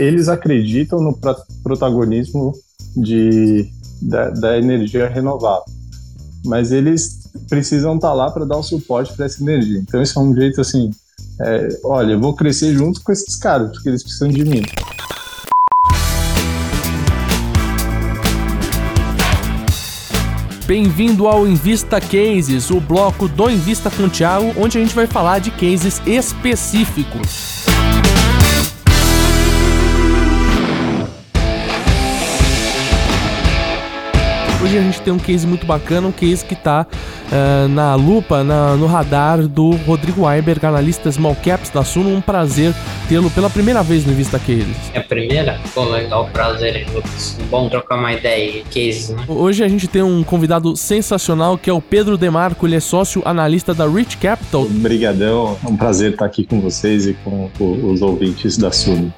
eles acreditam no protagonismo de, da, da energia renovável, mas eles precisam estar tá lá para dar o suporte para essa energia. Então, isso é um jeito assim: é, olha, eu vou crescer junto com esses caras, porque eles precisam de mim. Bem-vindo ao Invista Cases, o bloco do Invista com o Thiago, onde a gente vai falar de cases específicos. Hoje a gente tem um case muito bacana, um case que está uh, na lupa, na, no radar do Rodrigo Weinberg, analista Small Caps da Suno. Um prazer tê-lo pela primeira vez no Vista Cases. É a primeira? Pô, legal, prazer, Lucas. Bom trocar uma ideia e cases, né? Hoje a gente tem um convidado sensacional que é o Pedro Demarco, ele é sócio analista da Rich Capital. Obrigadão, é um prazer estar aqui com vocês e com os ouvintes da Suno.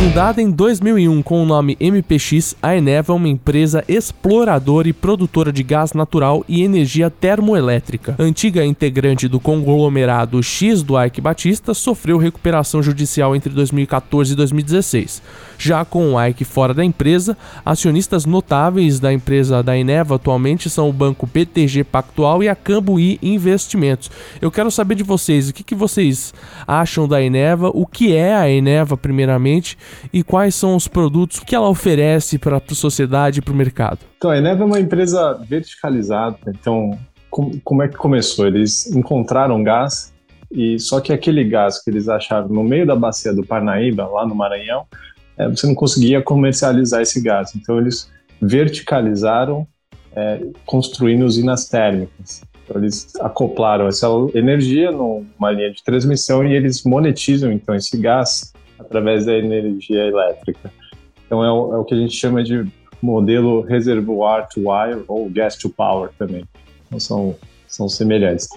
Fundada em 2001 com o nome MPX, a Eneva é uma empresa exploradora e produtora de gás natural e energia termoelétrica. Antiga integrante do conglomerado X do Ike Batista, sofreu recuperação judicial entre 2014 e 2016. Já com o Ike fora da empresa, acionistas notáveis da empresa da Eneva atualmente são o banco BTG Pactual e a Cambuí Investimentos. Eu quero saber de vocês, o que, que vocês acham da Eneva, o que é a Eneva primeiramente e quais são os produtos que ela oferece para a sociedade e para o mercado? Então, a Eneva é uma empresa verticalizada. Então, com, como é que começou? Eles encontraram gás e só que aquele gás que eles acharam no meio da bacia do Parnaíba, lá no Maranhão, é, você não conseguia comercializar esse gás. Então, eles verticalizaram, é, construindo usinas térmicas. Então, eles acoplaram essa energia numa linha de transmissão e eles monetizam então esse gás através da energia elétrica. Então é o, é o que a gente chama de modelo reservoir to wire ou gas to power também. Então são, são semelhantes.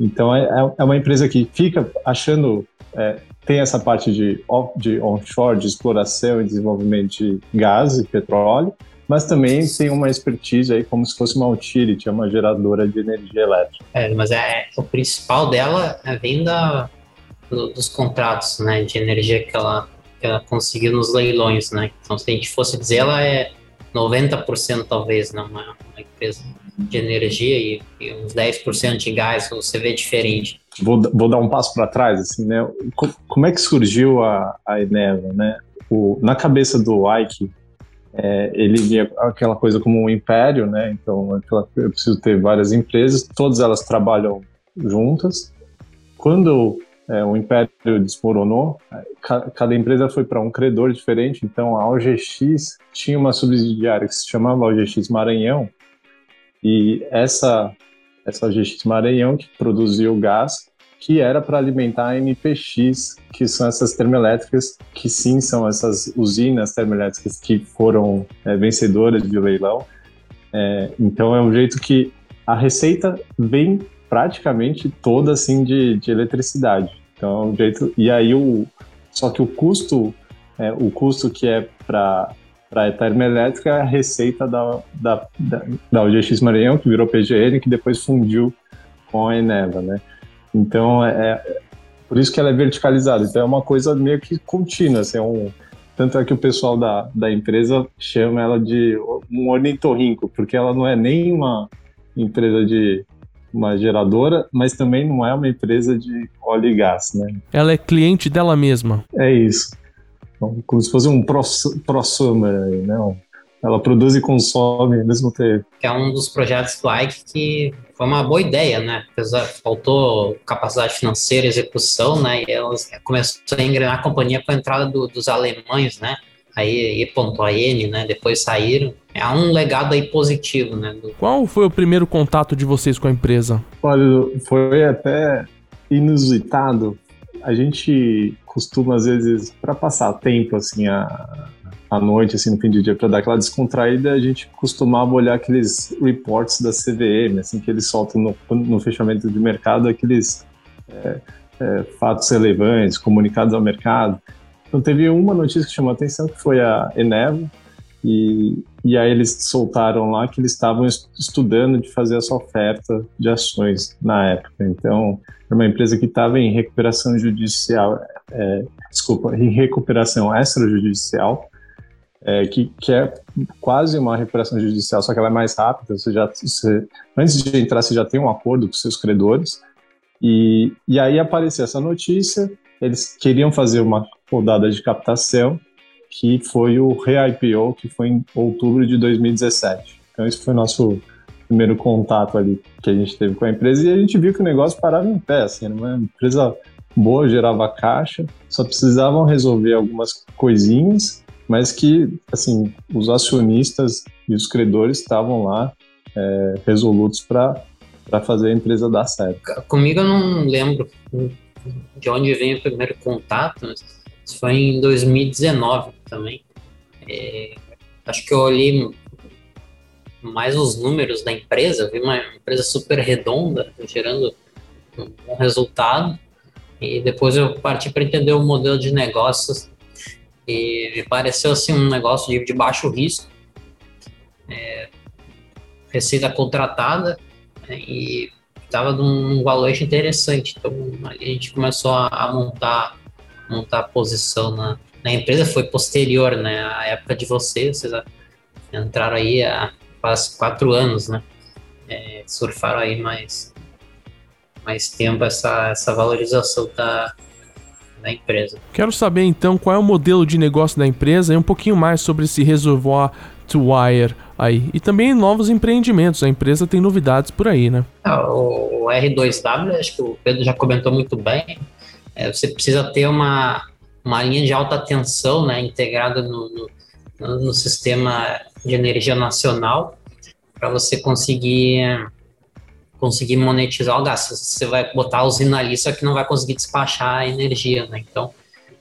Então é, é, é uma empresa que fica achando é, tem essa parte de, de onshore, de exploração e desenvolvimento de gás e petróleo, mas também tem uma expertise aí como se fosse uma utility, uma geradora de energia elétrica. É, mas é, o principal dela é vem da, do, dos contratos né, de energia que ela, que ela conseguiu nos leilões. Né? Então, se a gente fosse dizer, ela é 90% talvez, né, uma, uma empresa de energia e, e, uns 10% de gás, você vê diferente. Vou, vou dar um passo para trás, assim, né? Como é que surgiu a, a Eneva, né? O, na cabeça do Ike, é, ele via aquela coisa como um império, né? Então, aquela, eu preciso ter várias empresas, todas elas trabalham juntas. Quando é, o império desmoronou, cada empresa foi para um credor diferente, então a OGX tinha uma subsidiária que se chamava OGX Maranhão, e essa, essa OGX Maranhão que produzia o gás, que era para alimentar a MPX, que são essas termoelétricas, que sim são essas usinas termoelétricas que foram é, vencedoras de leilão. É, então é um jeito que a receita vem praticamente toda assim de, de eletricidade. Então, é um jeito. E aí o só que o custo, é, o custo que é para para a termoelétrica é a receita da, da, da, da OGX Maranhão, que virou PGN, que depois fundiu com a Eneva, né? Então, é, é, por isso que ela é verticalizada. Então, é uma coisa meio que contínua, assim, é um, tanto é que o pessoal da, da empresa chama ela de um ornitorrinco, porque ela não é nem uma empresa de uma geradora, mas também não é uma empresa de óleo e gás, né? Ela é cliente dela mesma. É isso. Então, como se fosse um prosumer, né? Ela produz e consome ao mesmo tempo. É um dos projetos do Ike que foi uma boa ideia, né? Apesar, faltou capacidade financeira e execução, né? E elas começou a engrenar a companhia com a entrada do, dos alemães, né? Aí E.AN, né? Depois saíram é um legado aí positivo, né? Do... Qual foi o primeiro contato de vocês com a empresa? Olha, foi até inusitado. A gente costuma, às vezes, para passar tempo, assim, a, à noite, assim, no fim de dia, para dar aquela descontraída, a gente costumava olhar aqueles reports da CVM, assim, que eles soltam no, no fechamento de mercado, aqueles é, é, fatos relevantes, comunicados ao mercado. Então, teve uma notícia que chamou a atenção, que foi a Enevo, e, e aí eles soltaram lá que eles estavam estudando de fazer essa oferta de ações na época. Então, era uma empresa que estava em recuperação judicial. é, desculpa, em recuperação extrajudicial, é, que, que é quase uma recuperação judicial, só que ela é mais rápida. Você já, você, antes de entrar, você já tem um acordo com seus credores. E, e aí apareceu essa notícia. Eles queriam fazer uma rodada de captação, que foi o re-IPO, que foi em outubro de 2017. Então, esse foi o nosso primeiro contato ali que a gente teve com a empresa e a gente viu que o negócio parava em pé, assim, era uma empresa boa, gerava caixa, só precisavam resolver algumas coisinhas, mas que, assim, os acionistas e os credores estavam lá é, resolutos para fazer a empresa dar certo. Comigo eu não lembro de onde vem o primeiro contato, mas isso foi em 2019 também. É, acho que eu olhei mais os números da empresa, vi uma empresa super redonda, gerando um bom resultado, e depois eu parti para entender o modelo de negócios, e me pareceu assim um negócio de, de baixo risco, é, receita contratada, né, e estava num valor interessante, então a gente começou a, a montar, montar a posição na, na empresa, foi posterior, né, à época de vocês, vocês entraram aí a faz quatro anos, né? É, surfaram aí mais, mais tempo essa, essa valorização da, da empresa. Quero saber então qual é o modelo de negócio da empresa e um pouquinho mais sobre esse reservoir to wire aí. E também novos empreendimentos. A empresa tem novidades por aí, né? Ah, o R2W, acho que o Pedro já comentou muito bem. É, você precisa ter uma, uma linha de alta tensão né, integrada no, no, no sistema de energia nacional para você conseguir conseguir monetizar o gás. Você vai botar a usina ali, só que não vai conseguir despachar a energia, né? Então,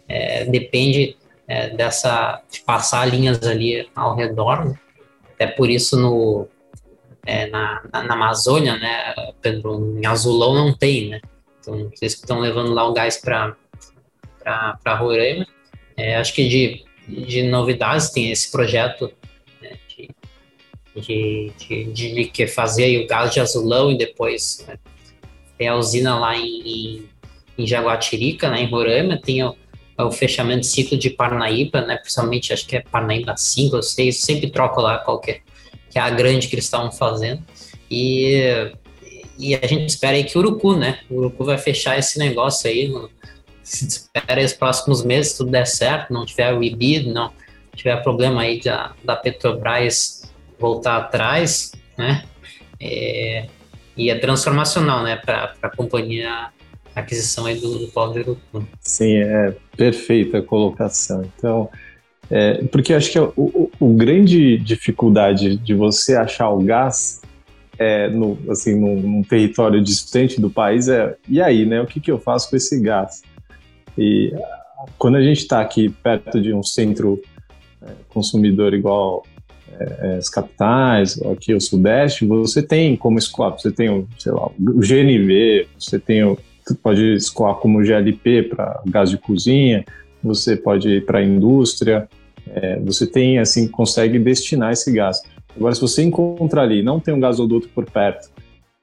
é, depende é, dessa de passar linhas ali ao redor. Né? Até por isso no é, na, na, na, Amazônia, né, Pedro, em Azulão não tem, né? Então, vocês que estão levando lá o gás para Roraima. É, acho que de, de novidades tem esse projeto de, de, de que fazia o gás de azulão e depois né, tem a usina lá em, em Jaguatirica, né, em Roraima, tem o, o fechamento de ciclo de Parnaíba, né, principalmente acho que é Parnaíba 5 ou 6, sempre troco lá qualquer, que é a grande que eles estavam fazendo, e, e a gente espera aí que o Urucu, né, o Urucu vai fechar esse negócio aí, no, se espera os próximos meses, tudo der certo, não tiver o IBID, não tiver problema aí da, da Petrobras voltar atrás, né? É, e é transformacional, né, para a companhia a aquisição aí do, do Urucu. Sim, é perfeita a colocação. Então, é, porque acho que o, o, o, grande dificuldade de você achar o gás é, no, assim, num, num, território distante do país é, e aí, né, o que, que eu faço com esse gás? E quando a gente está aqui perto de um centro é, consumidor igual é, as capitais, aqui o Sudeste, você tem como escoar, você tem o, sei lá, o GNV, você tem o, pode escoar como GLP para gás de cozinha, você pode ir para a indústria, é, você tem, assim, consegue destinar esse gás. Agora, se você encontrar ali, não tem um gasoduto por perto,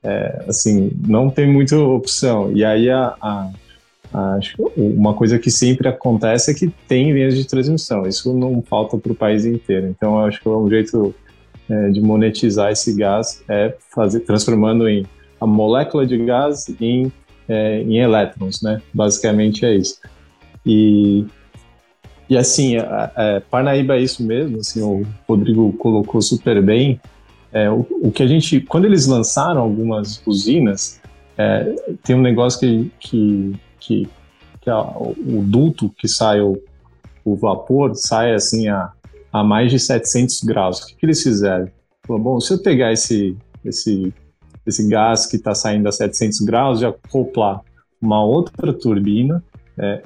é, assim, não tem muita opção. E aí a, a Acho uma coisa que sempre acontece é que tem linhas de transmissão. Isso não falta para o país inteiro. Então, acho que é um jeito é, de monetizar esse gás é fazer transformando em a molécula de gás em, é, em elétrons, né? Basicamente é isso. E e assim, a, a Parnaíba é isso mesmo. Assim, o Rodrigo colocou super bem. É, o, o, que a gente, quando eles lançaram algumas usinas, é, tem um negócio que, que que, que a, o duto que sai o, o vapor sai assim a, a mais de 700 graus. O que, que eles fizeram? Falou, bom, se eu pegar esse, esse, esse gás que está saindo a 700 graus e acoplar uma outra turbina, é,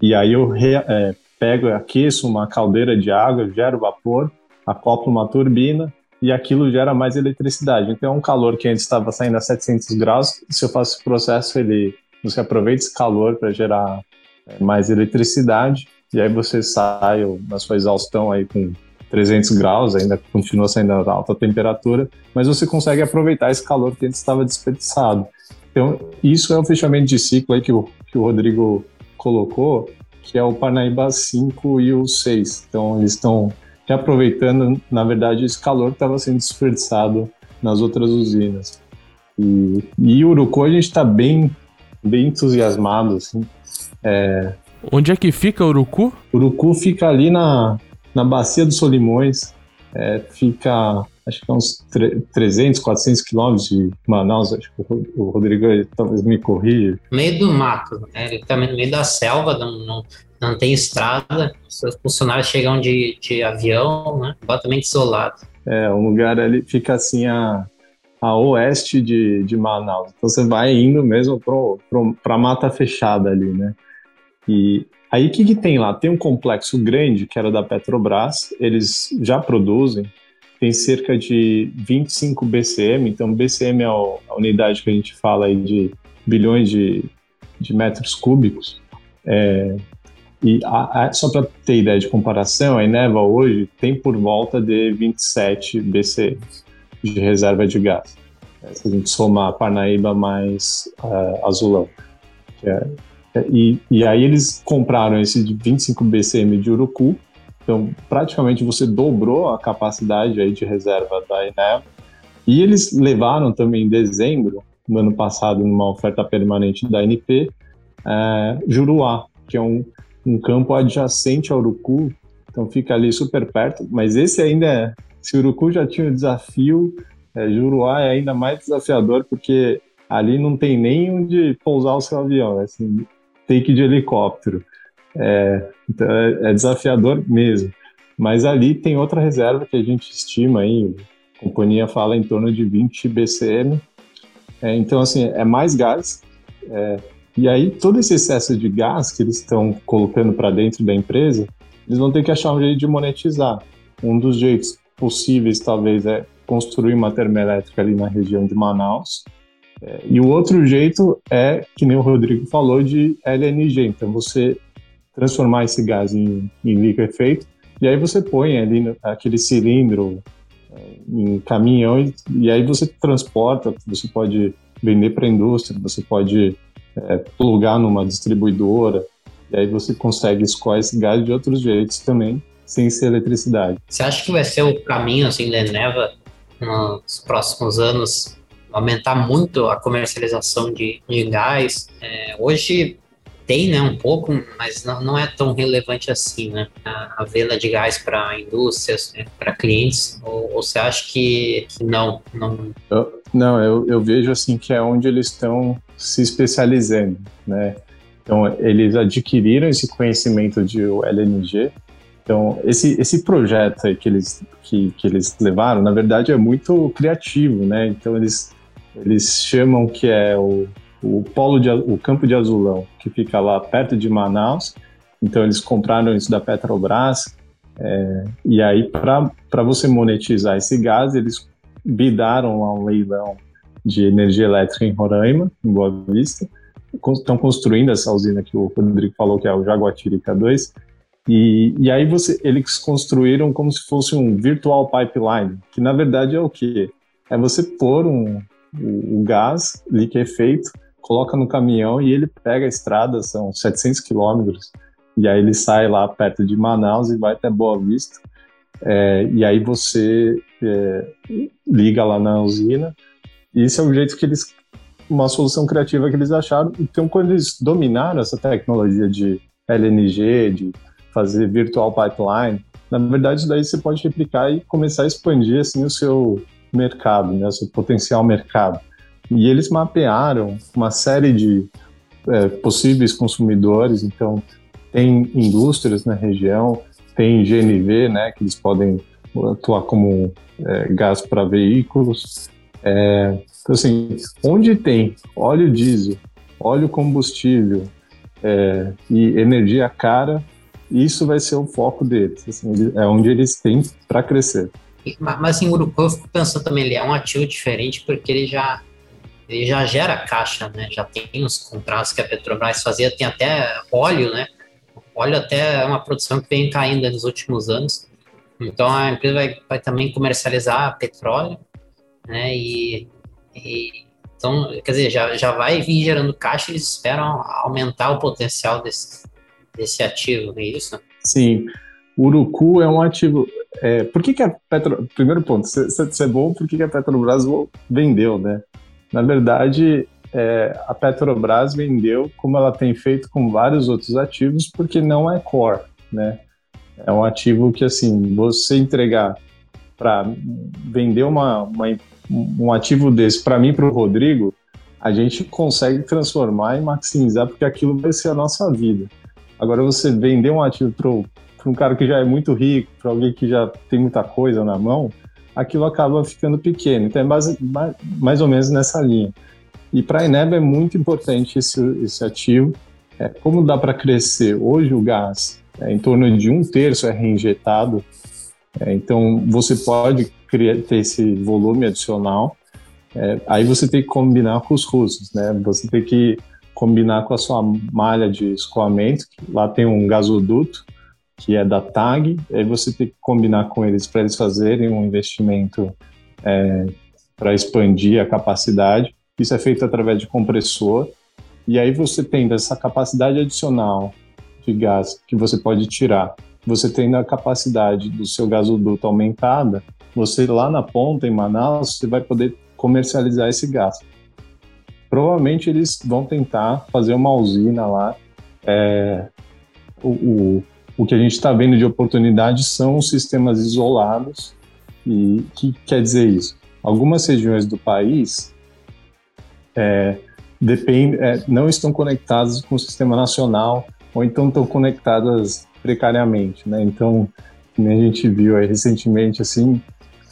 e aí eu re, é, pego aqueço uma caldeira de água, gero vapor, acoplo uma turbina e aquilo gera mais eletricidade. Então, é um calor que antes estava saindo a 700 graus, se eu faço esse processo, ele você aproveita esse calor para gerar é, mais eletricidade e aí você sai na sua exaustão aí com 300 graus, ainda continua saindo a alta temperatura, mas você consegue aproveitar esse calor que antes estava desperdiçado. Então, isso é o fechamento de ciclo aí que o, que o Rodrigo colocou, que é o Parnaíba 5 e o 6. Então eles estão reaproveitando, na verdade, esse calor que estava sendo desperdiçado nas outras usinas. E, e Urucu a gente está bem, bem entusiasmado, assim. É... Onde é que fica Urucu? Urucu fica ali na, na Bacia dos Solimões, é, fica acho que é uns 300, 400 quilômetros de Manaus, acho que o Rodrigo talvez me corrija. Meio do mato, né? ele também tá no meio da selva, não, não, não tem estrada, os funcionários chegam de, de avião, né? completamente isolado. É, um lugar ali fica assim a, a oeste de, de Manaus. Então você vai indo mesmo para a mata fechada ali, né? E aí o que, que tem lá? Tem um complexo grande que era da Petrobras, eles já produzem, tem cerca de 25 BCM, então BCM é a unidade que a gente fala aí de bilhões de, de metros cúbicos. É, e a, a, só para ter ideia de comparação, a Eneva hoje tem por volta de 27 BCM de reserva de gás. Se a gente somar Parnaíba mais uh, Azulão. É, é, e, e aí eles compraram esse de 25 BCM de Urucu, então, praticamente você dobrou a capacidade aí de reserva da Eneva. E eles levaram também em dezembro, no ano passado, numa oferta permanente da NP, é, Juruá, que é um, um campo adjacente ao Urucu, então fica ali super perto, mas esse ainda é, se Urucu já tinha o desafio, é, Juruá é ainda mais desafiador, porque ali não tem nem onde pousar o seu avião, né? assim, ir de helicóptero. É, então é, é, desafiador mesmo. Mas ali tem outra reserva que a gente estima aí, a companhia fala em torno de 20 BCM. É, então, assim, é mais gás. É, e aí, todo esse excesso de gás que eles estão colocando para dentro da empresa, eles vão ter que achar um jeito de monetizar. Um dos jeitos possíveis, talvez, é construir uma termoelétrica ali na região de Manaus. E o outro jeito é, que nem o Rodrigo falou, de LNG. Então, você transformar esse gás em, em liquefeito, e aí você põe ali aquele cilindro é, em caminhão e, e, aí você transporta, você pode vender para a indústria, você pode é, plugar numa distribuidora, e aí você consegue escoar esse gás de outros jeitos também, sem ser eletricidade. Você acha que vai ser o caminho assim da Eneva nos próximos anos aumentar muito a comercialização de, de gás? É, hoje tem, né, um pouco, mas não, não é tão relevante assim, né, a, a venda de gás para indústrias, né, para clientes, ou, ou, você acha que, que não? Não, eu, não eu, eu vejo assim que é onde eles estão se especializando, né, então eles adquiriram esse conhecimento de LNG, então esse, esse projeto que eles, que, que eles levaram, na verdade é muito criativo, né, então eles, eles chamam que é o o polo de, o campo de Azulão, que fica lá perto de Manaus. Então eles compraram isso da Petrobras. É, e aí para você monetizar esse gás, eles bidaram a um leilão de energia elétrica em Roraima, em Boa Vista. Estão construindo essa usina que o Rodrigo falou que é o Jaguatirica 2. E, e aí você, eles construíram como se fosse um virtual pipeline, que na verdade é o que? É você pôr um, o, o gás liquefeito coloca no caminhão e ele pega a estrada, são 700 quilômetros, e aí ele sai lá perto de Manaus e vai até Boa Vista. É, e aí você é, liga lá na usina. E esse é o jeito que eles. Uma solução criativa que eles acharam. Então, quando eles dominaram essa tecnologia de LNG, de fazer virtual pipeline, na verdade, daí você pode replicar e começar a expandir assim, o seu mercado, né, seu potencial mercado. E eles mapearam uma série de é, possíveis consumidores, então tem indústrias na região, tem GNV, né, que eles podem atuar como é, gás para veículos. É, então, assim, onde tem óleo diesel, óleo combustível é, e energia cara, isso vai ser o foco deles. Assim, é onde eles têm para crescer. Mas em Urucu, eu fico pensando também, ele é um ativo diferente porque ele já ele já gera caixa, né? Já tem os contratos que a Petrobras fazia, tem até óleo, né? Óleo até é uma produção que vem caindo nos últimos anos. Então a empresa vai, vai também comercializar petróleo, né? E, e, então, quer dizer, já, já vai vir gerando caixa, eles esperam aumentar o potencial desse, desse ativo, é isso? Sim. Urucu é um ativo. É, por que, que a Petro. Primeiro ponto, se, é bom, por que, que a Petrobras vendeu, né? Na verdade, é, a Petrobras vendeu, como ela tem feito com vários outros ativos, porque não é core, né? É um ativo que, assim, você entregar para vender uma, uma, um ativo desse para mim, para o Rodrigo, a gente consegue transformar e maximizar, porque aquilo vai ser a nossa vida. Agora, você vender um ativo para um cara que já é muito rico, para alguém que já tem muita coisa na mão, aquilo acaba ficando pequeno. Então, é mais, mais, mais ou menos nessa linha. E para a Eneb é muito importante esse, esse ativo. É, como dá para crescer? Hoje o gás é, em torno de um terço é reinjetado, é, então você pode criar, ter esse volume adicional. É, aí você tem que combinar com os russos, né? Você tem que combinar com a sua malha de escoamento. Lá tem um gasoduto que é da TAG. Aí você tem que combinar com eles para eles fazerem um investimento é, para expandir a capacidade. Isso é feito através de compressor. E aí você tem essa capacidade adicional de gás que você pode tirar, você tendo a capacidade do seu gasoduto aumentada, você lá na ponta, em Manaus, você vai poder comercializar esse gás. Provavelmente eles vão tentar fazer uma usina lá. É, o, o, o que a gente está vendo de oportunidade são sistemas isolados. E o que quer dizer isso? Algumas regiões do país é, depend, é, não estão conectadas com o sistema nacional ou então estão conectadas precariamente, né? Então, como a gente viu aí recentemente, assim,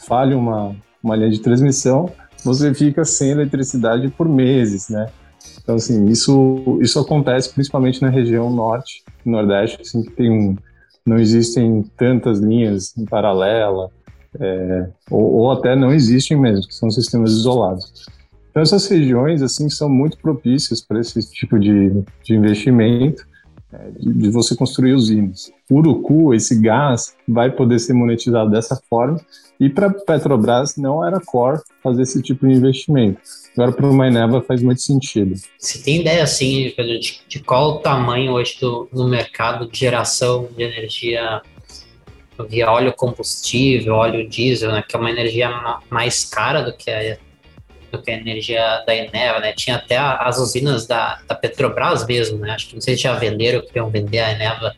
falha uma, uma linha de transmissão, você fica sem eletricidade por meses, né? Então, assim, isso, isso acontece principalmente na região norte e nordeste, assim, que tem um, não existem tantas linhas em paralela, é, ou, ou, até não existem mesmo, que são sistemas isolados. Então, essas regiões, assim, são muito propícias para esse tipo de, de investimento, de, você construir usinas. Urucu, esse gás, vai poder ser monetizado dessa forma, e para Petrobras não era core fazer esse tipo de investimento. Agora, para uma Eneva faz muito sentido. Você tem ideia, assim, de, de qual o tamanho hoje do, no mercado de geração de energia via óleo combustível, óleo diesel, né, que é uma energia mais cara do que a do que a energia da Eneva, né? Tinha até as usinas da, da Petrobras mesmo, né? Acho que não sei se já venderam, queriam vender a Eneva.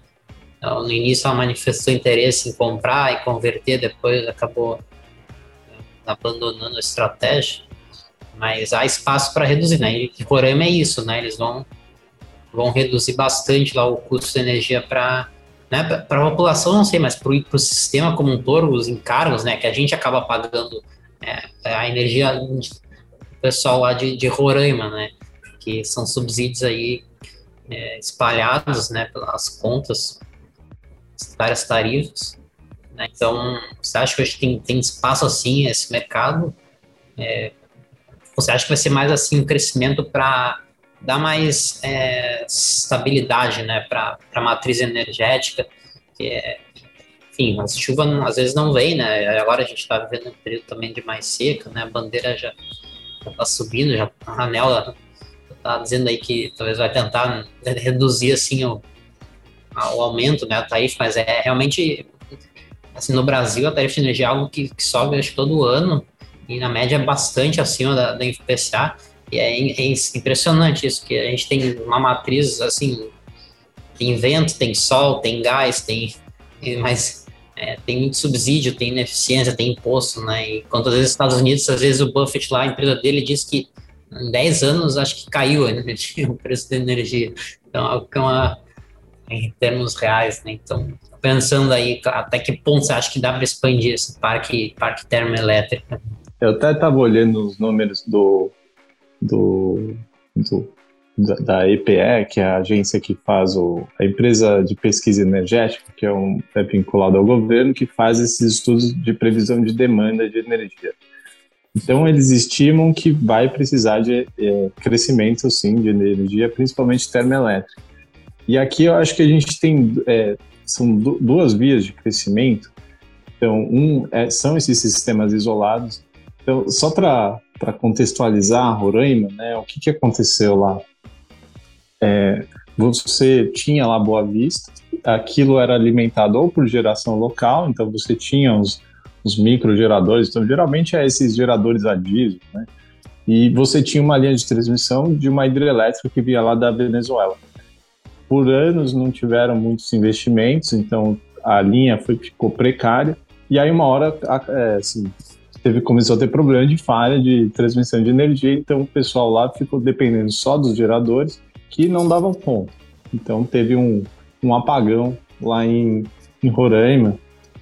Então, no início ela manifestou interesse em comprar e converter, depois acabou né, abandonando a estratégia. Mas há espaço para reduzir, né? E Roraima é isso, né? Eles vão, vão reduzir bastante lá o custo de energia para né, para a população, não sei, mas para o sistema como um todo, os encargos, né, que a gente acaba pagando é, a energia pessoal lá de, de Roraima, né? Que são subsídios aí é, espalhados, né? Pelas contas, várias tarifas. Né? Então, você acha que hoje tem, tem espaço assim esse mercado? É, você acha que vai ser mais assim um crescimento para dar mais é, estabilidade, né? Para a matriz energética, que é enfim, a chuva às vezes não vem, né? Agora a gente está vivendo um período também de mais seca, né? A bandeira já tá subindo, já a Anel tá dizendo aí que talvez vai tentar reduzir assim o, o aumento, né, a tarifa, mas é realmente assim no Brasil a tarifa de energia é algo que, que sobe acho, todo ano e na média é bastante acima da, da IPCA e é, é, impressionante isso que a gente tem uma matriz assim tem vento, tem sol, tem gás, tem mas é, tem muito subsídio, tem ineficiência, tem imposto, né? E quantas vezes Estados Unidos, às vezes o Buffett lá, a empresa dele, diz que em 10 anos acho que caiu o preço da energia. Então, é uma, em termos reais, né? Então, pensando aí, até que ponto você acha que dá para expandir esse parque, parque termoelétrico? Eu até estava olhando os números do, do, do da, EPE, que é a agência que faz o, a empresa de pesquisa energética, que é, um, é vinculada ao governo, que faz esses estudos de previsão de demanda de energia. Então, eles estimam que vai precisar de é, crescimento, sim, de energia, principalmente termoelétrica. E aqui eu acho que a gente tem é, são duas vias de crescimento. Então, um é, são esses sistemas isolados. Então, só para contextualizar Roraima, né, o que, que aconteceu lá? É, você tinha lá Boa Vista, aquilo era alimentado ou por geração local, então você tinha os, os microgeradores, então geralmente é esses geradores a diesel, né? E você tinha uma linha de transmissão de uma hidrelétrica que vinha lá da Venezuela. Por anos não tiveram muitos investimentos, então a linha foi, ficou precária. E aí uma hora é, assim, teve, começou a ter problema de falha de transmissão de energia, então o pessoal lá ficou dependendo só dos geradores que não davam conta. Então teve um, um apagão lá em, em Roraima.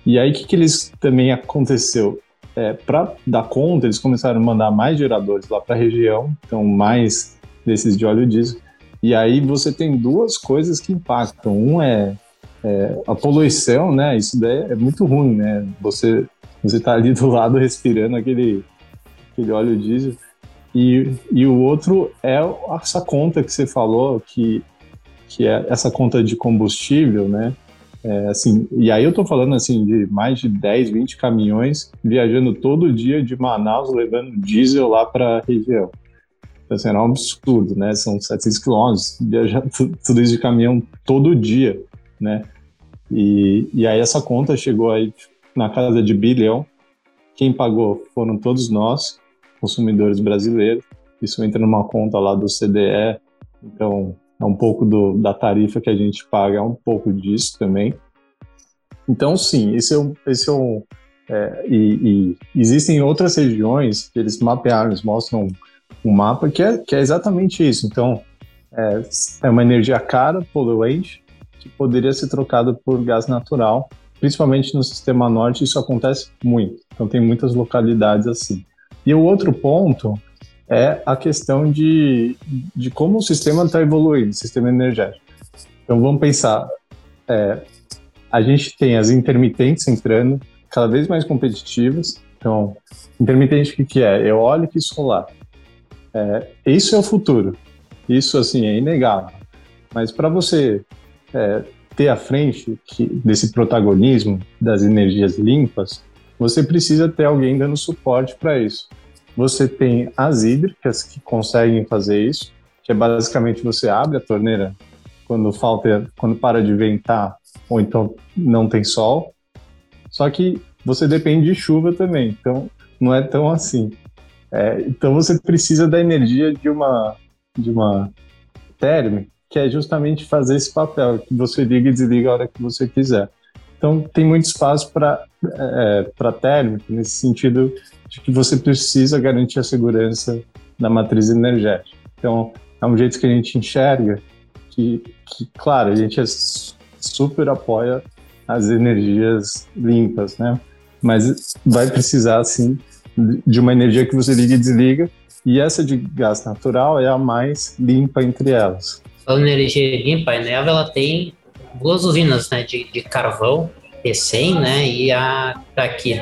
E aí o que, que eles também aconteceu? É, para dar conta, eles começaram a mandar mais geradores lá para a região, então mais desses de óleo diesel. E aí você tem duas coisas que impactam. Um é, é a poluição, né? Isso daí é muito ruim, né? Você você está ali do lado respirando aquele aquele óleo diesel. E, e o outro é essa conta que você falou, que, que é essa conta de combustível, né? É, assim, e aí eu estou falando assim de mais de 10, 20 caminhões viajando todo dia de Manaus levando diesel lá para a região. Então, assim, era um absurdo, né? São 700 quilômetros, viajar tudo isso de caminhão todo dia, né? E, e aí essa conta chegou aí na casa de bilhão. Quem pagou foram todos nós, consumidores brasileiros. Isso entra numa conta lá do CDE, então é um pouco do, da tarifa que a gente paga, é um pouco disso também. Então, sim, esse é um. Esse é um é, e, e, existem outras regiões que eles mapearam, eles mostram um mapa que é, que é exatamente isso. Então, é, é uma energia cara, poluente, que poderia ser trocada por gás natural, principalmente no sistema norte, isso acontece muito. Então, tem muitas localidades assim. E o outro ponto é a questão de, de como o sistema está evoluindo, o sistema energético. Então vamos pensar, é, a gente tem as intermitentes entrando, cada vez mais competitivas. Então, intermitente o que, que é? Eólica e solar. É, isso é o futuro. Isso, assim, é inegável. Mas para você é, ter à frente que, desse protagonismo das energias limpas, você precisa ter alguém dando suporte para isso. Você tem as hídricas que conseguem fazer isso, que é basicamente você abre a torneira quando falta, quando para de ventar ou então não tem sol. Só que você depende de chuva também, então não é tão assim. É, então você precisa da energia de uma de uma térmica, que é justamente fazer esse papel, que você liga e desliga a hora que você quiser. Então tem muito espaço para é, para térmica nesse sentido de que você precisa garantir a segurança da matriz energética. Então, é um jeito que a gente enxerga que, que claro, a gente é super apoia as energias limpas, né? Mas vai precisar, sim, de uma energia que você liga e desliga, e essa de gás natural é a mais limpa entre elas. A energia limpa, a Eneva, ela tem duas usinas né, de, de carvão, E100, né, e a aqui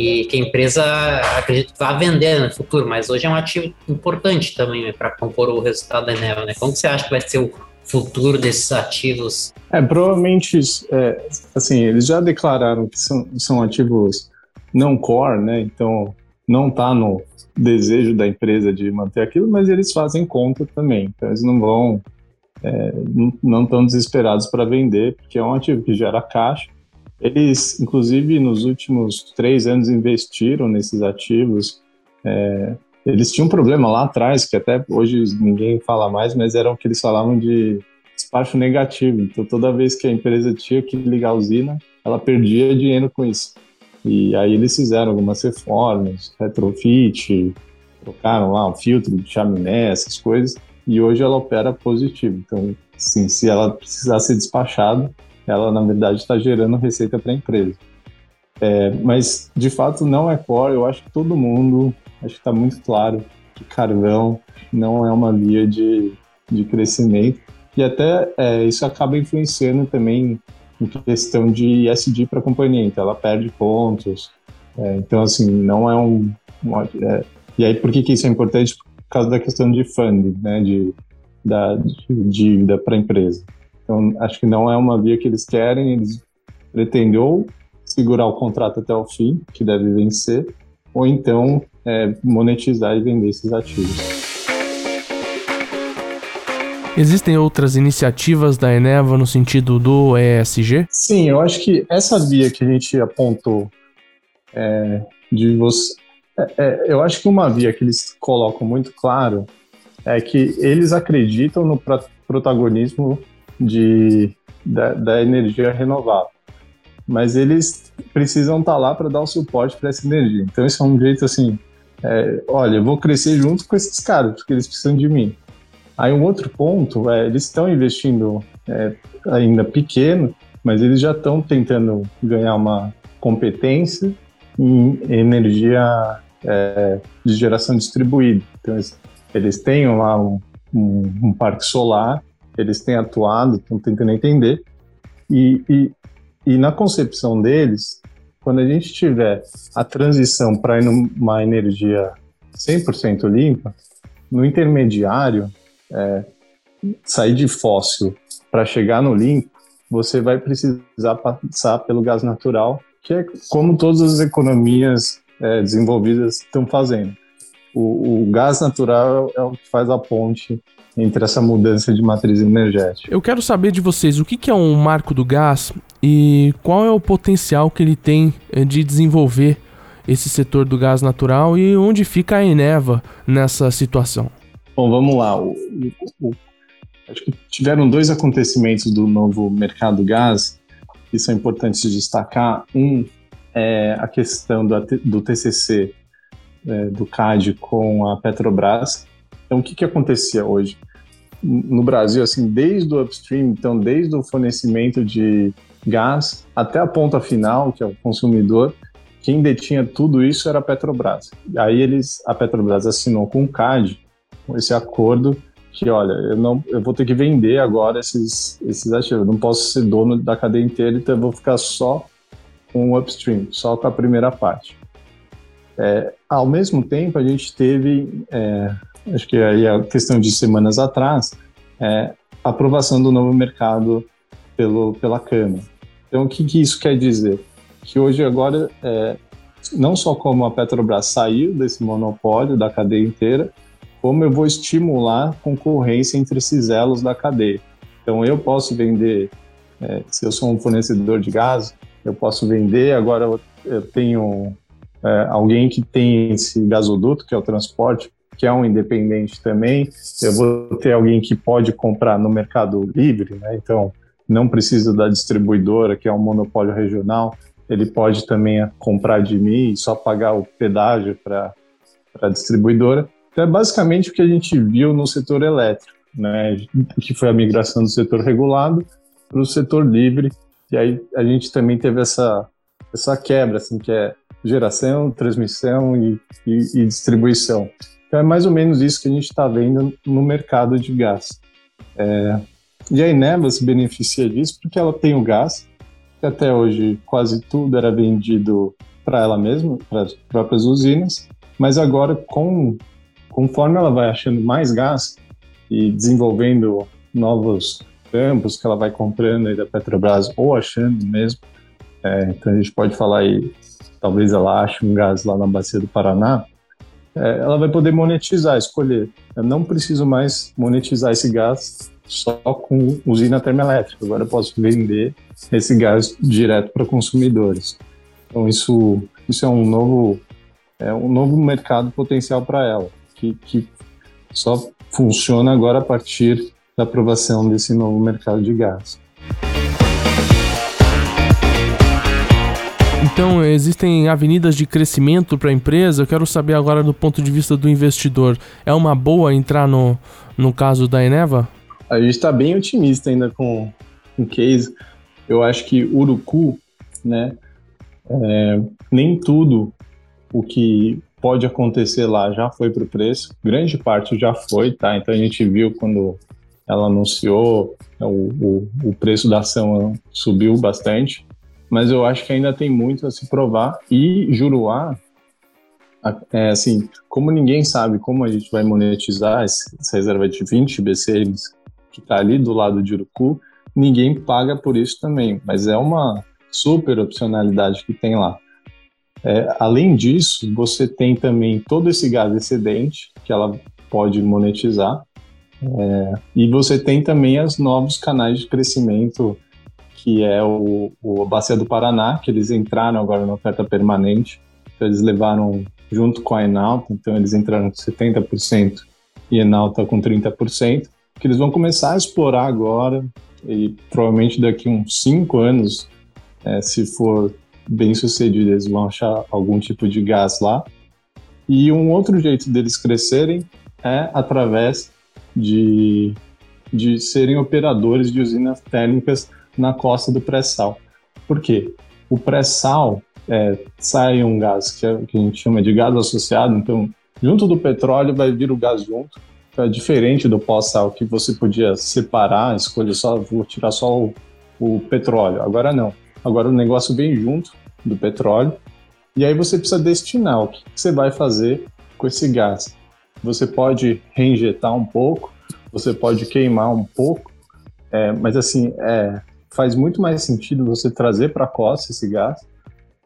e que a empresa acredito que vai vender no futuro, mas hoje é um ativo importante também né, para compor o resultado da Enel, né? Como você acha que vai ser o futuro desses ativos? É, provavelmente, é, assim, eles já declararam que são, são ativos não core, né? Então, não está no desejo da empresa de manter aquilo, mas eles fazem conta também. Então, eles não vão, é, não estão desesperados para vender, porque é um ativo que gera caixa eles, inclusive, nos últimos três anos investiram nesses ativos. É, eles tinham um problema lá atrás, que até hoje ninguém fala mais, mas era o que eles falavam de despacho negativo. Então, toda vez que a empresa tinha que ligar a usina, ela perdia dinheiro com isso. E aí eles fizeram algumas reformas, retrofit, trocaram lá um filtro de chaminé, essas coisas, e hoje ela opera positivo. Então, sim, se ela precisar ser despachada, ela na verdade está gerando receita para a empresa. É, mas de fato não é core, eu acho que todo mundo, acho que está muito claro que carvão não é uma via de, de crescimento e até é, isso acaba influenciando também em questão de ISD para a companhia, então ela perde pontos, é, então assim, não é um... É, e aí por que, que isso é importante? Por causa da questão de funding, né, de, da, dívida para a empresa. Então, acho que não é uma via que eles querem, eles pretendem ou segurar o contrato até o fim, que deve vencer, ou então é, monetizar e vender esses ativos. Existem outras iniciativas da Eneva no sentido do ESG? Sim, eu acho que essa via que a gente apontou é, de você, é, é, eu acho que uma via que eles colocam muito claro é que eles acreditam no protagonismo de, da, da energia renovável, mas eles precisam estar tá lá para dar o suporte para essa energia. Então, isso é um jeito assim: é, olha, eu vou crescer junto com esses caras, porque eles precisam de mim. Aí, um outro ponto é: eles estão investindo é, ainda pequeno, mas eles já estão tentando ganhar uma competência em energia é, de geração distribuída. Então, eles, eles têm lá um, um, um parque solar, eles têm atuado, estão tentando entender, e, e, e na concepção deles, quando a gente tiver a transição para ir numa energia 100% limpa, no intermediário, é, sair de fóssil para chegar no limpo, você vai precisar passar pelo gás natural, que é como todas as economias é, desenvolvidas estão fazendo. O, o, gás natural é o que faz a ponte entre essa mudança de matriz energética. Eu quero saber de vocês o que, é um marco do gás e qual é o potencial que ele tem é, de desenvolver esse setor do gás natural e onde fica a Eneva nessa situação. Bom, vamos lá. O, o, acho que tiveram dois acontecimentos do novo mercado do gás que são importantes de destacar. Um é a questão do, do TCC, é, do CAD com a Petrobras. Então, o que, que acontecia hoje? No Brasil, assim, desde o upstream, então, desde o fornecimento de gás até a ponta final, que é o consumidor, quem detinha tudo isso era a Petrobras. Aí eles, a Petrobras assinou com o CAD esse acordo que, olha, eu não, eu vou ter que vender agora esses, esses ativos. Eu não posso ser dono da cadeia inteira, então eu vou ficar só com o upstream, só com a primeira parte. É, ao mesmo tempo, a gente teve, é, acho que aí a questão de semanas atrás, é, aprovação do novo mercado pelo, pela Câmara. Então, o que, que isso quer dizer? Que hoje, agora, é, não só como a Petrobras saiu desse monopólio da cadeia inteira, como eu vou estimular concorrência entre esses elos da cadeia. Então, eu posso vender, é, se eu sou um fornecedor de gás, eu posso vender, agora eu tenho é, alguém que tem esse gasoduto, que é o transporte, que é um independente também, eu vou ter alguém que pode comprar no mercado livre, né? então não precisa da distribuidora, que é um monopólio regional, ele pode também comprar de mim e só pagar o pedágio para a distribuidora. Então é basicamente o que a gente viu no setor elétrico, né? que foi a migração do setor regulado para o setor livre, e aí a gente também teve essa, essa quebra, assim, que é geração, transmissão e, e, e distribuição. Então é mais ou menos isso que a gente está vendo no mercado de gás. É, e a Eneva se beneficia disso porque ela tem o gás, que até hoje quase tudo era vendido para ela mesma, para as próprias usinas, mas agora, com, conforme ela vai achando mais gás e desenvolvendo novos campos que ela vai comprando aí da Petrobras ou achando mesmo, é, então a gente pode falar aí talvez ela ache um gás lá na bacia do Paraná, é, ela vai poder monetizar, escolher. Eu não preciso mais monetizar esse gás só com usina termoelétrica. Agora eu posso vender esse gás direto para consumidores. Então isso, isso é um novo, é um novo mercado potencial para ela, que, que só funciona agora a partir da aprovação desse novo mercado de gás. Então, existem avenidas de crescimento para a empresa. Eu quero saber agora do ponto de vista do investidor. É uma boa entrar no, no caso da Eneva? A gente está bem otimista ainda com o case. Eu acho que Urucu, né, é, nem tudo o que pode acontecer lá já foi para o preço. Grande parte já foi, tá? Então a gente viu quando ela anunciou, o, o, o preço da ação subiu bastante mas eu acho que ainda tem muito a se provar. E Juruá, é, assim, como ninguém sabe como a gente vai monetizar essa reserva de 20 BCMs que está ali do lado de Urucu, ninguém paga por isso também, mas é uma super opcionalidade que tem lá. É, além disso, você tem também todo esse gás excedente que ela pode monetizar É, e você tem também os novos canais de crescimento, que é o, o Bacia do Paraná, que eles entraram agora na oferta permanente. Então, eles levaram junto com a Enalta, então eles entraram com 70% e Enalta com 30%, que eles vão começar a explorar agora e provavelmente daqui uns 5 anos, é, se for bem sucedido, eles vão achar algum tipo de gás lá. E um outro jeito deles crescerem é através de, de serem operadores de usinas térmicas na costa do pré-sal. Por quê? O pré-sal é, sai um gás que, é, que, a gente chama de gás associado, então junto do petróleo vai vir o gás junto, então é diferente do pós-sal que você podia separar, escolher só, vou tirar só o, o petróleo. Agora não. Agora o negócio vem junto do petróleo e aí você precisa destinar o que você vai fazer com esse gás. Você pode reinjetar um pouco, você pode queimar um pouco, é, mas assim, é, faz muito mais sentido você trazer para a costa esse gás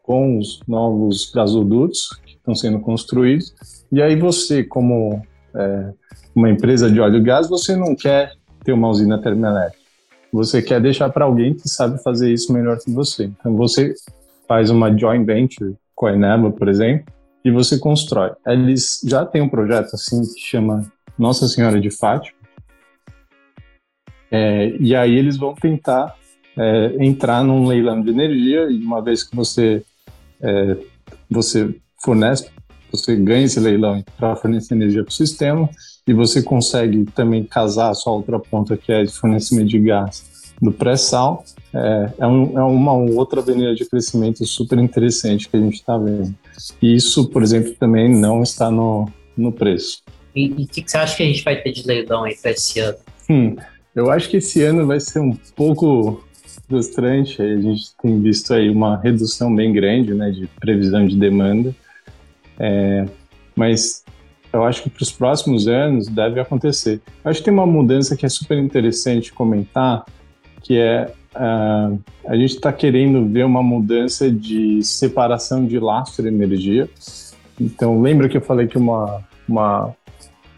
com os novos gasodutos que estão sendo construídos. E aí você, como é, uma empresa de óleo e gás, você não quer ter uma usina termoelétrica. Você quer deixar para alguém que sabe fazer isso melhor que você. Então você faz uma joint venture com a Eneva, por exemplo, e você constrói. Eles já têm um projeto assim que chama Nossa Senhora de Fátima. É, e aí eles vão tentar é, entrar num leilão de energia e uma vez que você é, você fornece, você ganha esse leilão para fornecer energia para o sistema e você consegue também casar a sua outra ponta que é de fornecimento de gás do pré-sal, é, é, um, é, uma outra avenida de crescimento super interessante que a gente está vendo. E isso, por exemplo, também não está no, no preço. E o que, que, você acha que a gente vai ter de leilão aí para esse ano? Hum, eu acho que esse ano vai ser um pouco frustrante. A gente tem visto aí uma redução bem grande né, de previsão de demanda. É, mas eu acho que para os próximos anos deve acontecer. Eu acho que tem uma mudança que é super interessante comentar, que é uh, a gente está querendo ver uma mudança de separação de lastro de energia. Então, lembra que eu falei que uma, uma,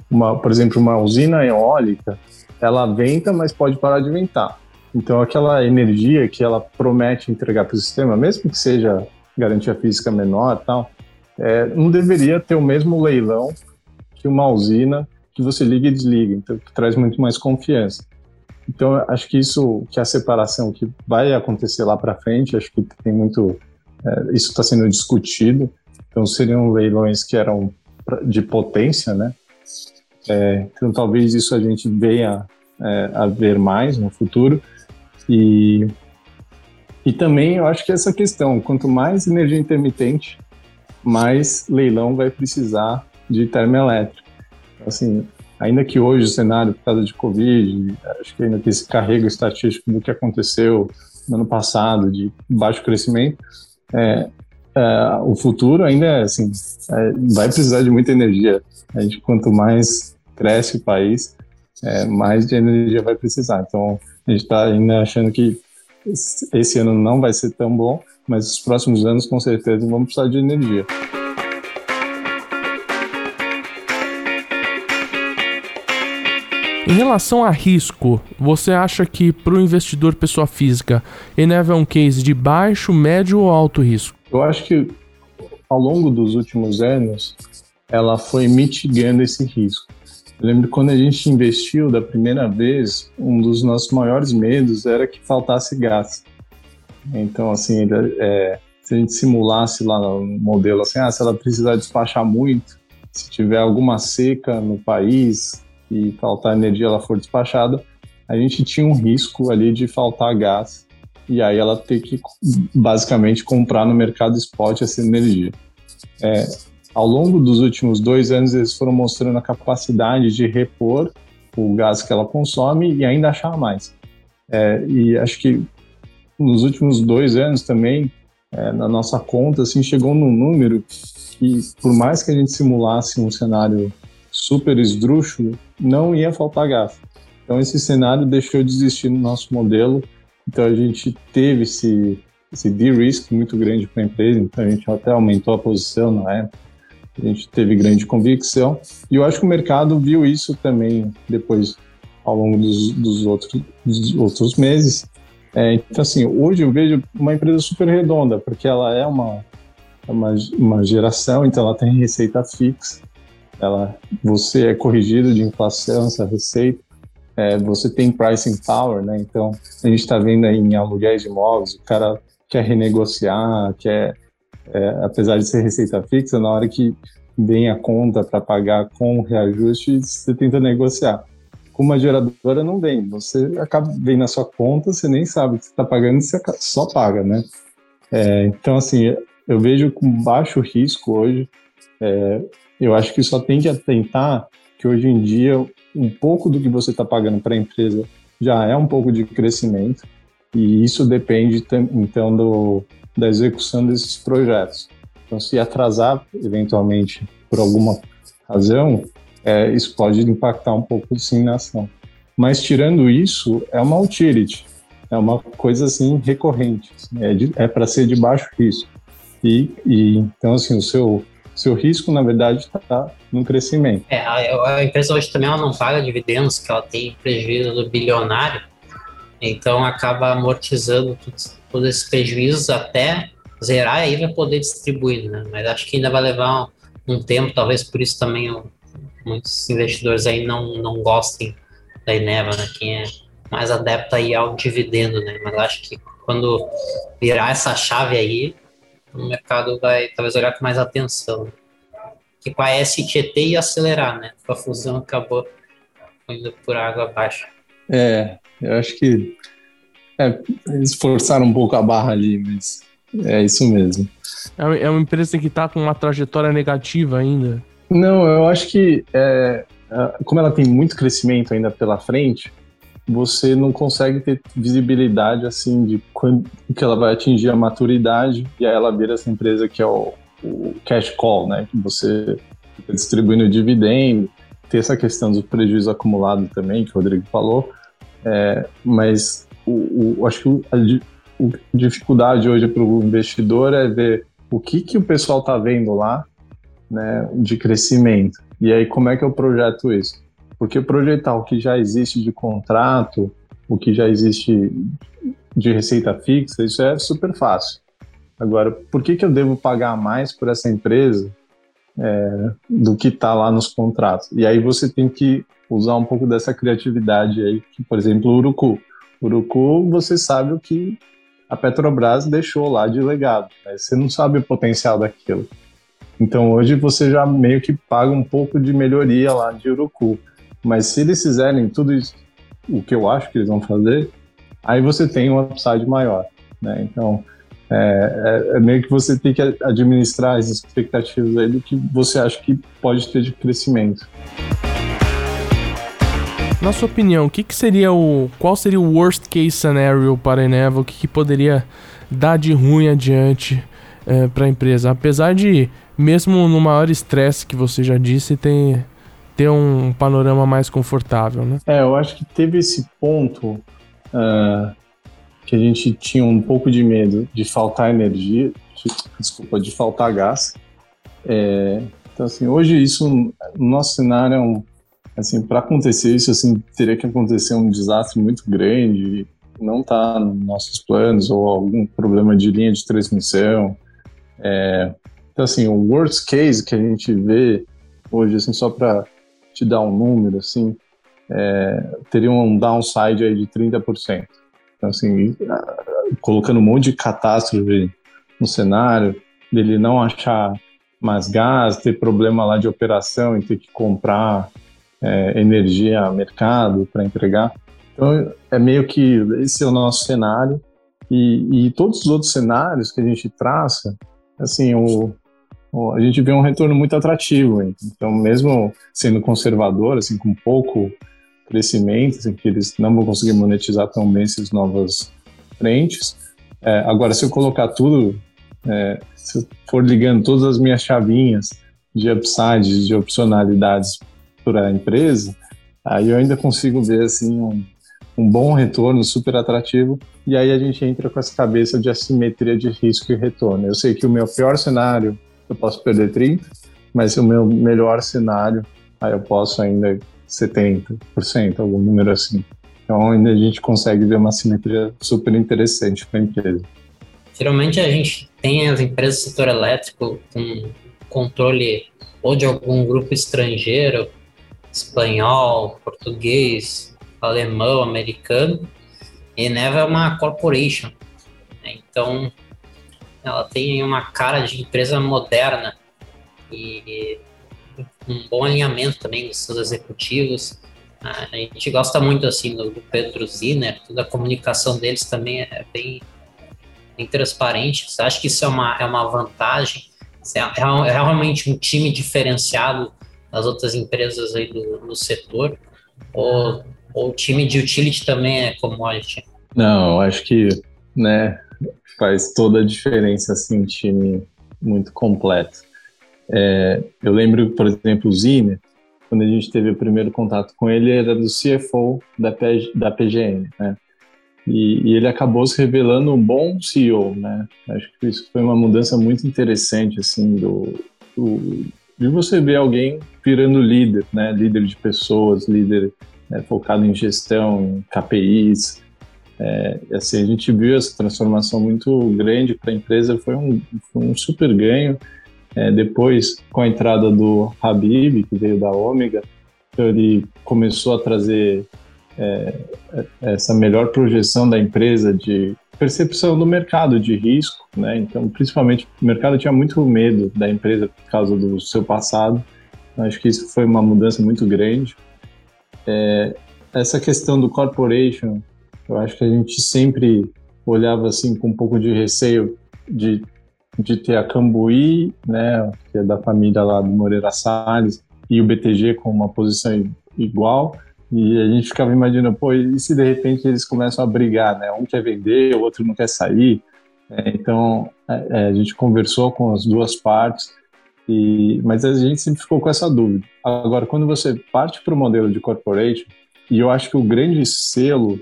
uma, por exemplo, uma usina eólica, ela venta, mas pode parar de ventar. Então, aquela energia que ela promete entregar para o sistema, mesmo que seja garantia física menor, tal, é, não deveria ter o mesmo leilão que uma usina que você liga e desliga, então que traz muito mais confiança. Então, acho que isso, que a separação que vai acontecer lá para frente, acho que tem muito, é, isso está sendo discutido. Então, seriam leilões que eram de potência, né? É, então, talvez isso a gente venha é, a ver mais no futuro. E, e também eu acho que essa questão, quanto mais energia intermitente, mais leilão vai precisar de termoelétrico. Assim, ainda que hoje o cenário, por causa de Covid, acho que ainda tem esse carrego estatístico do que aconteceu no ano passado, de baixo crescimento, é, é, o futuro ainda é assim, é, vai precisar de muita energia. A gente, quanto mais cresce o país, é, mais de energia vai precisar. Então, a gente está ainda achando que esse ano não vai ser tão bom, mas os próximos anos, com certeza, vamos precisar de energia. Em relação a risco, você acha que para o investidor pessoa física, Eneva é um case de baixo, médio ou alto risco? Eu acho que ao longo dos últimos anos, ela foi mitigando esse risco. Eu lembro quando a gente investiu da primeira vez, um dos nossos maiores medos era que faltasse gás. Então, assim, é, se a gente simulasse lá no modelo, assim, ah, se ela precisar despachar muito, se tiver alguma seca no país, e faltar energia ela for despachada, a gente tinha um risco ali de faltar gás e aí ela ter que basicamente comprar no mercado spot essa energia. É, ao longo dos últimos dois anos eles foram mostrando a capacidade de repor o gás que ela consome e ainda achar mais. É, e acho que nos últimos dois anos também é, na nossa conta assim chegou num número que por mais que a gente simulasse um cenário super esdrúxulo, não ia faltar gás. Então esse cenário deixou de existir no nosso modelo. Então a gente teve esse, esse de-risk muito grande para a empresa. Então a gente até aumentou a posição na época. A gente teve grande convicção. E eu acho que o mercado viu isso também depois ao longo dos, dos, outros, dos outros meses. É, então, assim, hoje eu vejo uma empresa super redonda, porque ela é uma, é uma, uma geração, então ela tem receita fixa, ela, você é corrigido de inflação, essa receita, é, você tem pricing power, né? Então, a gente está vendo aí em aluguéis de imóveis, o cara quer renegociar, quer, é, apesar de ser receita fixa, na hora que vem a conta para pagar com reajuste, você tenta negociar. Com uma geradora não vem, você acaba vem na sua conta, você nem sabe o que você está pagando, você só paga, né? É, então, assim, eu vejo com baixo risco hoje. É, eu acho que só tem que atentar que hoje em dia um pouco do que você está pagando para a empresa já é um pouco de crescimento e isso depende então do, da execução desses projetos. Então, se atrasar eventualmente por alguma razão, é, isso pode impactar um pouco sim na ação. Mas tirando isso, é uma utility, é uma coisa assim recorrente, assim, é, é para ser de baixo risco. E, e então assim o seu seu risco na verdade está no crescimento. É, a, a, empresa hoje também ela não paga dividendos, que ela tem prejuízo bilionário, então acaba amortizando todos esses prejuízos até zerar e aí vai poder distribuir, né? Mas acho que ainda vai levar um, um tempo, talvez por isso também muitos investidores aí não, não gostem da Eneva, né? Quem é mais adepto aí ao dividendo, né? Mas acho que quando virar essa chave aí, o mercado vai talvez olhar com mais atenção. Que com a STT ia acelerar, né? A fusão acabou indo por água abaixo. É, eu acho que é, eles forçaram um pouco a barra ali, mas é isso mesmo. É, é uma empresa que está com uma trajetória negativa ainda. Não, eu acho que é, como ela tem muito crescimento ainda pela frente, você não consegue ter visibilidade assim de quando que ela vai atingir a maturidade e aí ela vira essa empresa que é o, o cash call, né? Que você fica distribuindo dividendo, tem essa questão do prejuízo acumulado também que o Rodrigo falou, é, mas o, o, acho que a, a dificuldade hoje para o investidor é ver o que que o pessoal está vendo lá né, de crescimento. E aí, como é que eu projeto isso? Porque projetar o que já existe de contrato, o que já existe de receita fixa, isso é super fácil. Agora, por que, que eu devo pagar mais por essa empresa é, do que está lá nos contratos? E aí você tem que usar um pouco dessa criatividade aí, que, por exemplo, o Urucu. Urucu, você sabe o que a Petrobras deixou lá de legado, mas você não sabe o potencial daquilo. Então hoje você já meio que paga um pouco de melhoria lá de Urucu. Mas se eles fizerem tudo isso, o que eu acho que eles vão fazer, aí você tem um upside maior. Né? Então é, é, é meio que você tem que administrar as expectativas aí do que você acha que pode ter de crescimento. Na sua opinião, o que, que seria o. Qual seria o worst case scenario para a Eneva? O que, que poderia dar de ruim adiante é, para a empresa? Apesar de mesmo no maior estresse que você já disse, tem ter um panorama mais confortável, né? É, eu acho que teve esse ponto uh, que a gente tinha um pouco de medo de faltar energia, de, desculpa, de faltar gás. É, então, assim, hoje isso, no nosso cenário é um, assim, para acontecer isso, assim, teria que acontecer um desastre muito grande, não está nos nossos planos, ou algum problema de linha de transmissão. É, então, assim, o worst case que a gente vê hoje, assim, só para te dar um número, assim, é, teria um downside aí de 30%. Então, assim, colocando um monte de catástrofe no cenário, dele não achar mais gás, ter problema lá de operação e ter que comprar é, energia a mercado para entregar. Então, é meio que esse é o nosso cenário. E, e todos os outros cenários que a gente traça, assim, o, a gente vê um retorno muito atrativo. Então, mesmo sendo conservador, assim, com pouco crescimento, assim, que eles não vão conseguir monetizar tão bem essas novas frentes. É, agora, se eu colocar tudo, é, se eu for ligando todas as minhas chavinhas de upsides, de opcionalidades para a empresa, aí eu ainda consigo ver assim um, um bom retorno super atrativo e aí a gente entra com essa cabeça de assimetria de risco e retorno. Eu sei que o meu pior cenário eu posso perder 30, mas o meu melhor cenário, aí eu posso ainda 70%, algum número assim. Então ainda a gente consegue ver uma simetria super interessante para a empresa. Geralmente a gente tem as empresas do setor elétrico com controle ou de algum grupo estrangeiro, espanhol, português, alemão, americano, e Eneva é uma corporation. Né? Então, ela tem uma cara de empresa moderna e um bom alinhamento também dos seus executivos. A gente gosta muito assim do, Pedro Ziner, toda a comunicação deles também é bem, bem transparente. Você acha que isso é uma, é uma vantagem? É, é, é realmente um time diferenciado das outras empresas aí do, do setor? Ou, ou o time de utility também é commodity? Não, acho que né, faz toda a diferença assim, um time muito completo. É, eu lembro, por exemplo, o Zine, quando a gente teve o primeiro contato com ele, era do CFO da, PG, da PGN, né? E, e, ele acabou se revelando um bom CEO, né? Acho que isso foi uma mudança muito interessante, assim, do, do de você ver alguém virando líder, né? Líder de pessoas, líder né, focado em gestão, em KPIs. É, assim, a gente viu essa transformação muito grande para a empresa, foi um, foi um super ganho. É, depois, com a entrada do Habib, que veio da Ômega, ele começou a trazer é, essa melhor projeção da empresa de percepção do mercado de risco, né? Então, principalmente, o mercado tinha muito medo da empresa por causa do seu passado. Então, acho que isso foi uma mudança muito grande. É, essa questão do corporation, eu acho que a gente sempre olhava assim com um pouco de receio de de ter a Cambuí, né, que é da família lá do Moreira Salles, e o BTG com uma posição igual, e a gente ficava imaginando, pô, e se de repente eles começam a brigar, né? Um quer vender, o outro não quer sair. É, então, é, é a gente conversou com as duas partes, e, mas a gente sempre ficou com essa dúvida. Agora, quando você parte para o modelo de corporation, e eu acho que o grande selo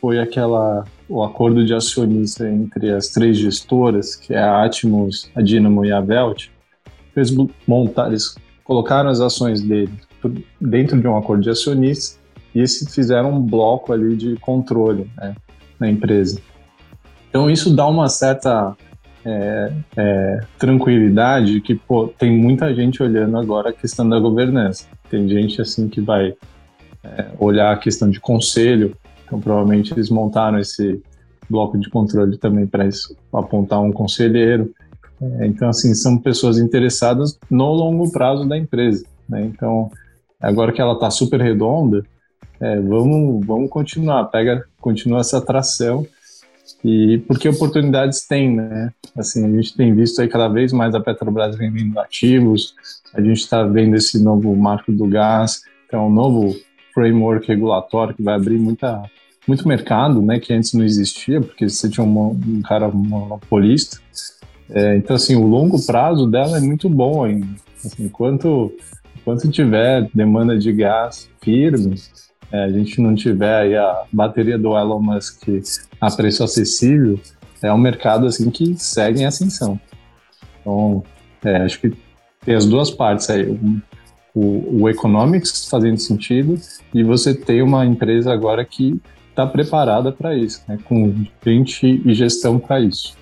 foi aquela o acordo de acionista entre as três gestoras, que é a Atmos, a Dynamo e a Velt, eles montaram, eles colocaram as ações dele dentro de um acordo de acionistas e eles fizeram um bloco ali de controle né, na empresa. Então isso dá uma certa é, é, tranquilidade que pô, tem muita gente olhando agora a questão da governança. Tem gente assim que vai é, olhar a questão de conselho, então, provavelmente eles montaram esse bloco de controle também para apontar um conselheiro. É, então, assim, são pessoas interessadas no longo prazo da empresa. Né? Então, agora que ela está super redonda, é, vamos, vamos continuar, pega, continua essa atração e porque oportunidades tem, né? Assim, a gente tem visto aí cada vez mais a Petrobras vendendo ativos, a gente está vendo esse novo marco do gás, que é um novo framework regulatório que vai abrir muita muito mercado, né, que antes não existia, porque você tinha um, cara monopolista. É, então, assim, o longo prazo dela é muito bom ainda. Assim, enquanto, enquanto tiver demanda de gás firme, é, a gente não tiver a bateria do Elon Musk a preço acessível, é um mercado assim que segue em ascensão. Então, é, acho que tem as duas partes aí. Um, o, o economics fazendo sentido e você tem uma empresa agora que está preparada para isso, né? com gente e gestão para isso.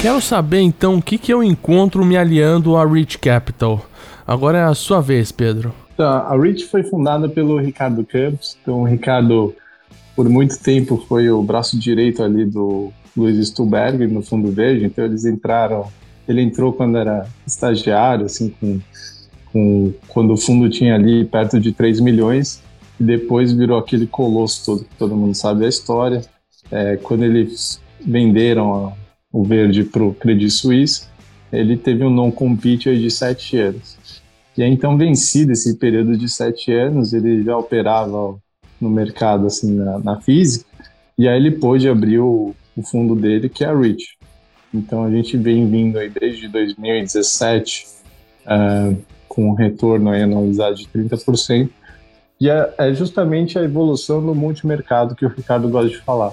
Quero saber então o que, que eu encontro me aliando à Rich Capital. Agora é a sua vez, Pedro. Tá, a Rich foi fundada pelo Ricardo Campos. Então, o Ricardo, por muito tempo, foi o braço direito ali do Luiz Stuhlberg no Fundo Verde. Então, eles entraram. Ele entrou quando era estagiário, assim, com com, quando o fundo tinha ali perto de 3 milhões, e depois virou aquele colosso todo, que todo mundo sabe a história. É, quando eles venderam o verde para o Credit Suisse, ele teve um non-compete de 7 anos. E aí, então, vencido esse período de 7 anos, ele já operava no mercado, assim, na, na física, e aí ele pôde abrir o, o fundo dele, que é a Rich. Então, a gente vem vindo aí desde 2017, uh, com um retorno aí anualizado de 30%, e é, é justamente a evolução do multimercado que o Ricardo gosta de falar.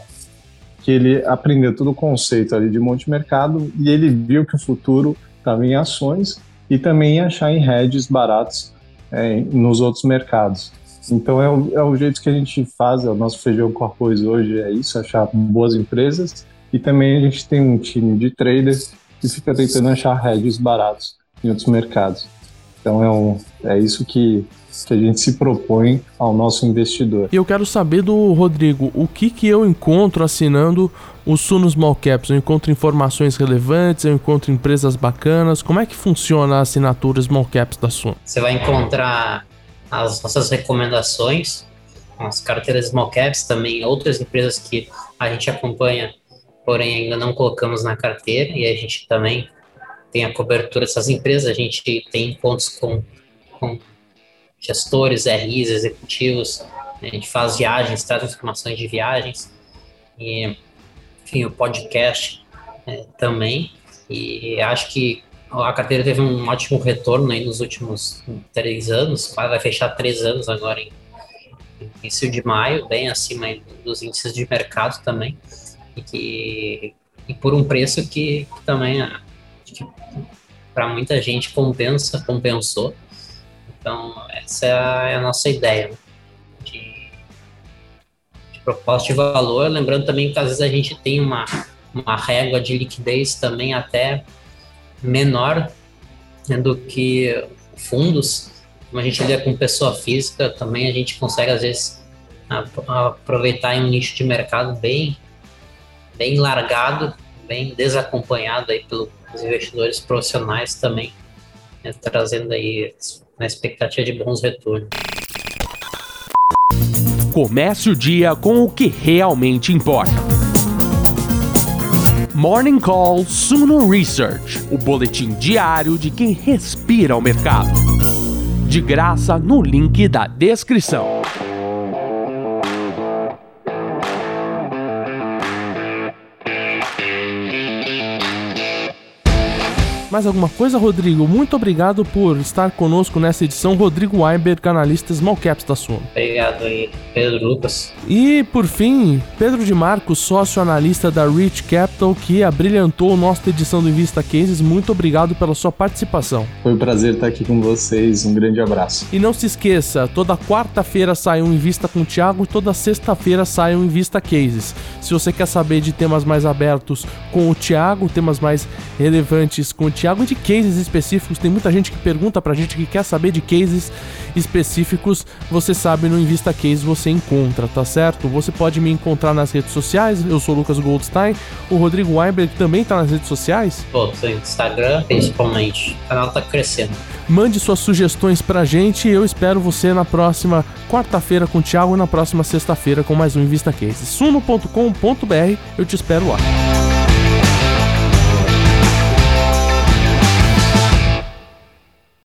Que ele aprendeu todo o conceito ali de multimercado e ele viu que o futuro estava em ações e também achar em hedges baratos é, nos outros mercados. Então é o, é o, jeito que a gente faz, é o nosso feijão com arroz hoje é isso, achar boas empresas e também a gente tem um time de traders que fica tentando achar hedges baratos em outros mercados. Então é, um, é isso que, que a gente se propõe ao nosso investidor. E eu quero saber do Rodrigo, o que, que eu encontro assinando o Suno Small Caps? Eu encontro informações relevantes, eu encontro empresas bacanas. Como é que funciona a assinatura Small Caps da Suno? Você vai encontrar as nossas recomendações, as carteiras Small Caps, também outras empresas que a gente acompanha, porém ainda não colocamos na carteira, e a gente também tem a cobertura dessas empresas, a gente tem pontos com, com gestores, RIs, executivos, né? a gente faz viagens, traz informações de viagens, e, enfim, o podcast é, também, e acho que a carteira teve um ótimo retorno aí nos últimos três anos, vai fechar três anos agora em início de maio, bem acima dos índices de mercado também, e, que, e por um preço que, que também para muita gente compensa, compensou. Então, essa é a, é nossa ideia né? de, de proposta de valor. Lembrando também que às vezes a gente tem uma, uma régua de liquidez também até menor né, do que fundos. Como a gente lida com pessoa física, também a gente consegue às vezes aproveitar em um nicho de mercado bem, bem largado, bem desacompanhado aí pelos investidores profissionais também, né, trazendo aí uma expectativa de bons retornos. Comece o dia com o que realmente importa. Morning Call Suno Research, o boletim diário de quem respira o mercado. De graça no link da descrição. Mais alguma coisa, Rodrigo? Muito obrigado por estar conosco nessa edição. Rodrigo Weinberg, analista Small Caps da Suno. Obrigado aí, Pedro Lucas. E, por fim, Pedro de Marcos, sócio analista da Rich Capital, que abrilhantou nossa edição do Invista Cases. Muito obrigado pela sua participação. Foi um prazer estar aqui com vocês. Um grande abraço. E não se esqueça, toda quarta-feira sai um Invista com o Thiago e toda sexta-feira sai um Invista Cases. Se você quer saber de temas mais abertos com o Thiago, temas mais relevantes com o Thiago e de cases específicos. Tem muita gente que pergunta pra gente que quer saber de cases específicos. Você sabe, no Invista Case você encontra, tá certo? Você pode me encontrar nas redes sociais. Eu sou o Lucas Goldstein. O Rodrigo Weinberg também tá nas redes sociais? Pô, no Instagram, principalmente. O canal tá crescendo. Mande suas sugestões pra gente e eu espero você na próxima quarta-feira com o Thiago e na próxima sexta-feira com mais um Invista Case. suno.com.br, eu te espero lá.